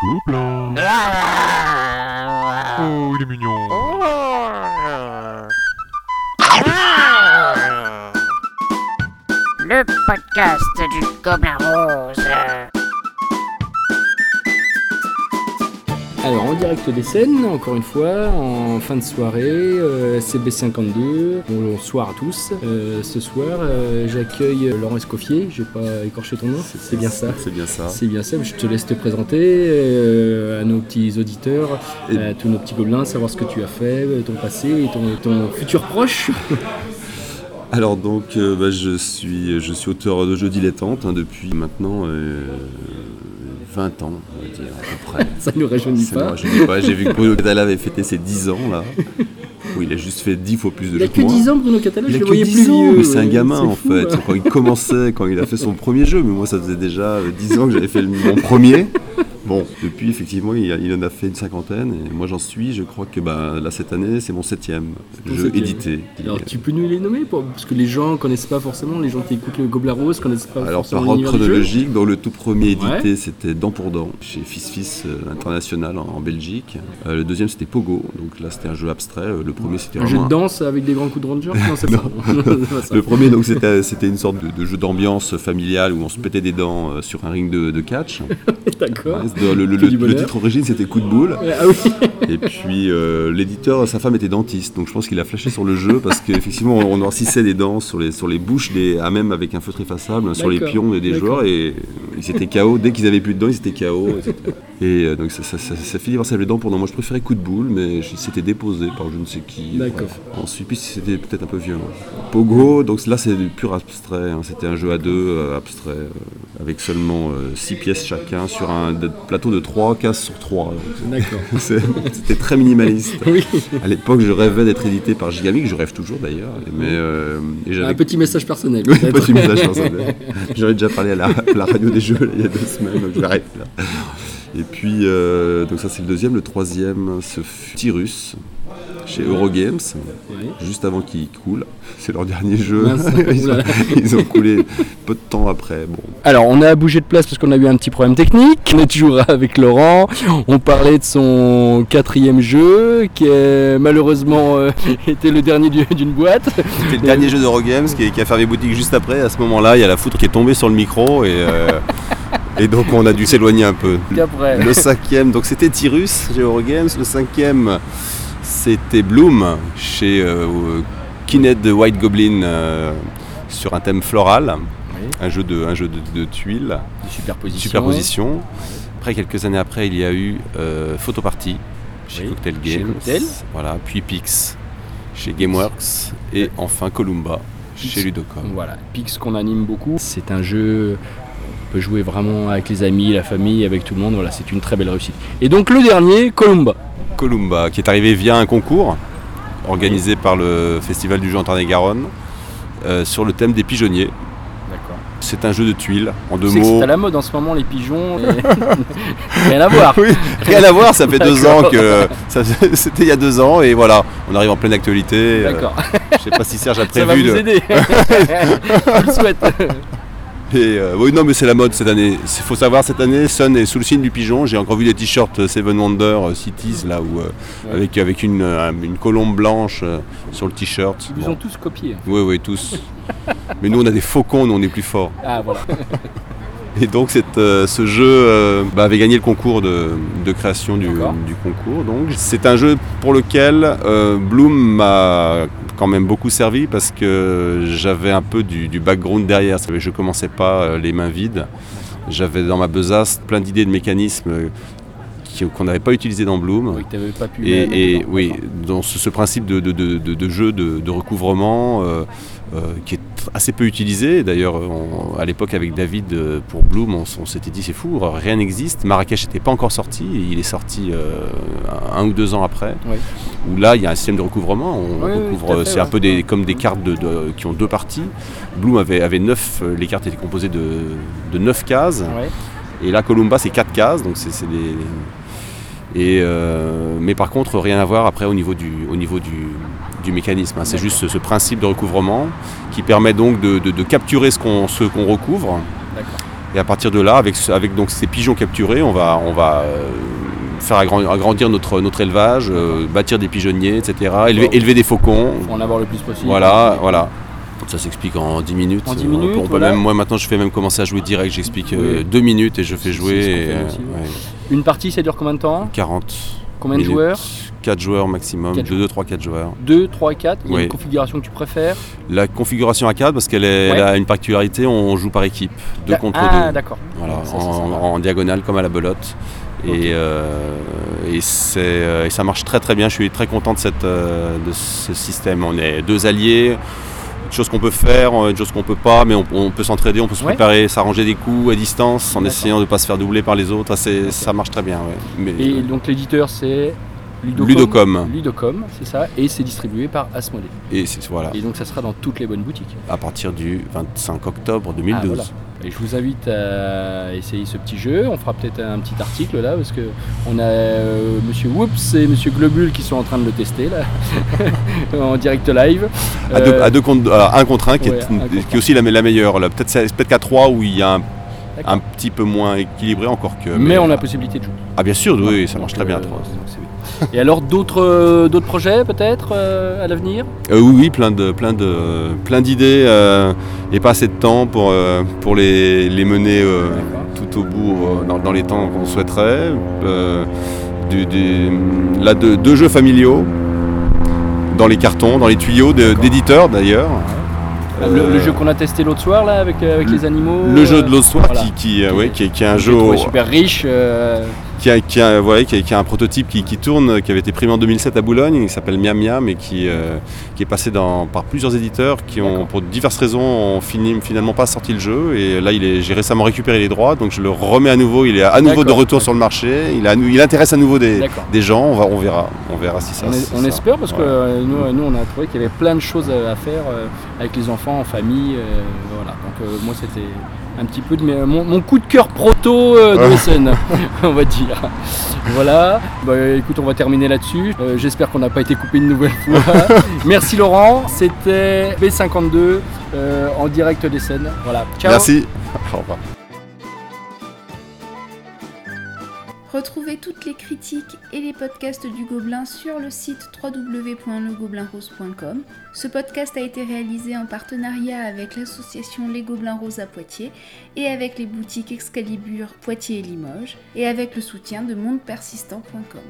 Gobelin. Oh, il est mignon. Le podcast du Gobelin Rose. Alors en direct des scènes, encore une fois, en fin de soirée, euh, CB52, bonsoir à tous. Euh, ce soir, euh, j'accueille Laurent Escoffier, je vais pas écorcher ton nom, c'est bien ça. C'est bien ça. C'est bien ça, je te laisse te présenter à nos petits auditeurs, Et- à tous nos petits gobelins, savoir ce que tu as fait, ton passé et ton, ton futur proche. Alors donc, bah, je, suis, je suis auteur de jeux dilettantes hein, depuis maintenant 20 ans, on va dire, à peu près. Ça ne nous rajeunit C'est pas. dis pas, J'ai vu que Bruno Catala avait fêté ses 10 ans là. Oui, il a juste fait 10 fois plus de Il a jeux que que moi. 10 ans Bruno Catala, Il je a le que voyais 10 plus ans, vieux. mais c'est un gamin en fou, fait. hein. Quand il commençait, quand il a fait son premier jeu, mais moi ça faisait déjà euh, 10 ans que j'avais fait mon premier. Bon, depuis effectivement il, a- il en a fait une cinquantaine et moi j'en suis, je crois que bah, là cette année c'est mon septième jeu septième. édité. Alors tu peux nous les nommer pour- Parce que les gens connaissent pas forcément, les gens qui écoutent le Gobelin Rose connaissent pas Alors forcément par ordre chronologique, dans le tout premier édité Ouais. c'était Dent pour Dent chez Fils Fils euh, International en, en Belgique. Euh, le deuxième c'était Pogo, donc là c'était un jeu abstrait. Euh, Le premier c'était Un jeu de danse avec des grands coups de ranger Non, c'est pas. Le premier, donc, c'était, une sorte de, de jeu d'ambiance familiale où on se pétait des dents sur un ring de, de catch. D'accord. Ouais, le, titre origine, c'était Coup de boule. Ah oui, Et puis, euh, l'éditeur, sa femme était dentiste, donc je pense qu'il a flashé sur le jeu parce qu'effectivement, on noircissait des dents sur les, sur les bouches, des, à même avec un feutre effaçable, sur les pions des, joueurs, et ils étaient KO. Dès qu'ils avaient plus de dents, ils étaient KO. etc. Et euh, donc, ça, ça, ça, ça finit par s'appeler dents pour dents. Moi, je préférais Coup de boule, mais c'était déposé par je ne sais qui. D'accord. Ensuite, puis c'était peut-être un peu violent. Pogo, donc là c'est du pur abstrait, hein. c'était un jeu à deux euh, abstrait, euh, avec seulement 6 pièces chacun sur un plateau de 3 cases sur 3. d'accord. C'était très minimaliste. Oui. À l'époque je rêvais d'être édité par Gigamic, je rêve toujours d'ailleurs, mais et Un petit message personnel. oui, petit message personnel. J'en ai déjà parlé à la, à la radio des jeux là, il y a deux semaines, donc je l'arrête là. Et puis, euh, donc ça c'est le deuxième. Le troisième, ce fut Tyrus, chez Eurogames, juste avant qu'ils coulent. C'est leur dernier jeu. Ils, ont, Oula. ils ont coulé peu de temps après. Bon, Alors, on a bougé de place parce qu'on a eu un petit problème technique. On est toujours avec Laurent. On parlait de son quatrième jeu qui est malheureusement euh, était le dernier du- d'une boîte. C'était le dernier jeu d'Eurogames qui, qui a fermé boutique juste après. À ce moment-là, il y a la foudre qui est tombée sur le micro et, euh, et donc on a dû s'éloigner un peu. Après. Le cinquième, donc c'était Tyrus chez Eurogames. Le cinquième, c'était Bloom chez euh, de White Goblin euh, sur un thème floral, un jeu de, un jeu de, de tuiles, Superposition. superposition. Après, quelques années après, il y a eu euh, Photoparty chez Oui, Cocktail chez Games. Cocktail. Voilà, puis Pix chez Gameworks et enfin Columba chez Ludocom. Voilà, Pix qu'on anime beaucoup. C'est un jeu peut jouer vraiment avec les amis, la famille, avec tout le monde. Voilà, c'est une très belle réussite. Et donc le dernier, Columba. Columba, qui est arrivé via un concours organisé par le Festival du jeu en Tarn-et-Garonne euh, sur le thème des pigeonniers. D'accord. C'est un jeu de tuiles, en deux mots. c'est à la mode en ce moment les pigeons. et- Rien à voir. Oui, rien à voir, ça fait deux ans que. C'était il y a deux ans et voilà, on arrive en pleine actualité. Euh, D'accord. Je sais pas si Serge a Ça va prévu. vous le- aider. Je le souhaite. Et, euh, oui, non, mais c'est la mode cette année. Il faut savoir, cette année, Sun est sous le signe du pigeon. J'ai encore vu des t-shirts euh, Seven Wonder euh, Cities, là, où, euh, Ouais. avec, avec une, euh, une colombe blanche sur le t-shirt. Ils Bon. ont tous copié. Oui, oui, tous. mais nous, on a des faucons, nous, on est plus forts. Ah voilà. Et donc cette, euh, ce jeu euh, bah, avait gagné le concours de, de création du, du concours. Donc c'est un jeu pour lequel euh, Bloom m'a quand même beaucoup servi parce que j'avais un peu du, background derrière. Je commençais pas euh, les mains vides. J'avais dans ma besace plein d'idées de mécanismes euh, qu'on n'avait pas utilisés dans Bloom. Oui, que pas pu. Et, oui, dans ce, ce principe de, de- de- de- de jeu de, recouvrement euh, euh, qui est assez peu utilisé. D'ailleurs, à l'époque avec David euh, pour Bloom, on, s'était dit c'est fou, rien n'existe. Marrakech n'était pas encore sorti, il est sorti euh, un ou deux ans après. Oui. Où là, il y a un système de recouvrement. On Oui, recouvre, c'est un peu des, comme des cartes qui ont deux parties. Bloom avait, avait neuf, les cartes étaient composées de, de neuf cases. Ouais. Et là, Columba, c'est 4 cases, donc c'est des. Et, euh, mais par contre, rien à voir après au niveau du, au niveau du, du mécanisme. hein. C'est juste ce, ce principe de recouvrement qui permet donc de, de- de capturer ce qu'on recouvre. Et à partir de là, avec, avec donc ces pigeons capturés, on va, on va euh, faire agran- agrandir notre, notre élevage, euh, bâtir des pigeonniers, etc. Élever des faucons. Faut en avoir le plus possible. Voilà, voilà. Ça s'explique en 10 minutes. En 10 Euh, on peut- minutes, on peut voilà. même, moi maintenant je fais même commencer à jouer direct, j'explique Oui. 2 minutes et je fais jouer et, euh, aussi, ouais. ouais, Une partie, ça dure combien de temps? 40. Combien de minutes. joueurs? 4 joueurs maximum, Quatre 2, 3, 4 joueurs. 2, 3, 4 Il y a Oui. une configuration que tu préfères? La configuration à 4 parce qu'elle Ouais. a une particularité, on joue par équipe, 2 Ah, contre Ah, 2. d'accord. Voilà, Ça, en, diagonale comme à la belote. Euh, et, euh, ça marche très très bien. Je suis très content de, cette, euh, de ce système. On est deux alliés, une chose qu'on peut faire, une chose qu'on peut pas, mais on, on peut s'entraider, on peut se préparer, s'arranger des coups à distance en essayant de ne pas se faire doubler par les autres. Ça marche très bien. ouais. Mais, Et donc l'éditeur, c'est Ludocom. Ludocom. Ludocom, c'est ça. Et c'est distribué par Asmodee. et c'est- voilà, Et donc ça sera dans toutes les bonnes boutiques. à partir du 25 octobre 2012. Ah, voilà. Et je vous invite à essayer ce petit jeu. On fera peut-être un petit article là, parce que on a euh, Monsieur Whoops et Monsieur Globule qui sont en train de le tester là, en direct live. À, deux, Euh, à deux contre, alors, un contre un qui, ouais, est, un contre qui est aussi la, la meilleure. là. Peut-être, c'est- peut-être qu'à 3 où il y a un. Un petit peu moins équilibré encore que. mais, on a la possibilité de jouer. Ah bien sûr, oui, ça Donc, marche très bien à euh, 3. donc c'est bien. Et alors d'autres euh, d'autres projets peut-être euh, à l'avenir? Euh, oui, oui, plein de, plein de, plein d'idées euh, et pas assez de temps pour, pour les, les mener euh, tout au bout dans, dans les temps qu'on souhaiterait. Du- du- là, deux, deux jeux familiaux dans les cartons, dans les tuyaux d'éditeurs d'ailleurs. Le, Euh, le jeu qu'on a testé l'autre soir là avec, euh, avec les animaux. Le jeu euh, de l'autre soir voilà. qui, qui, euh, qui, est- qui est un jeu super riche. Euh, qui a, qui a- ouais, qui a- qui a un prototype qui, tourne, qui avait été primé en 2007 à Boulogne, qui s'appelle Miam Miam et qui, euh, qui est passé dans, par plusieurs éditeurs qui ont, pour diverses raisons, ont fini, finalement pas sorti le jeu. Et là, il est- j'ai récemment récupéré les droits, donc je le remets à nouveau. Il est à nouveau de retour sur le marché. Il, a- il intéresse à nouveau des, des gens. On, va, on verra. On verra si ça. On, est- si on ça- espère parce que Ouais. euh, nous, nous, on a trouvé qu'il y avait plein de choses à faire euh, avec les enfants en famille. euh, voilà. Donc euh, moi c'était un petit peu de mes- mon, mon coup de cœur proto euh, de Ouais. SN, on va dire. Voilà. Bah, écoute, on va terminer là-dessus. Euh, J'espère qu'on n'a pas été coupé une nouvelle fois. Merci Laurent. C'était B52 euh, en direct des scènes. Voilà. Ciao. Merci. Au revoir. Retrouvez toutes les critiques et les podcasts du Gobelin sur le site www.legobelinrose.com. Ce podcast a été réalisé en partenariat avec l'association Les Gobelins Roses à Poitiers et avec les boutiques Excalibur Poitiers et Limoges et avec le soutien de mondepersistant.com.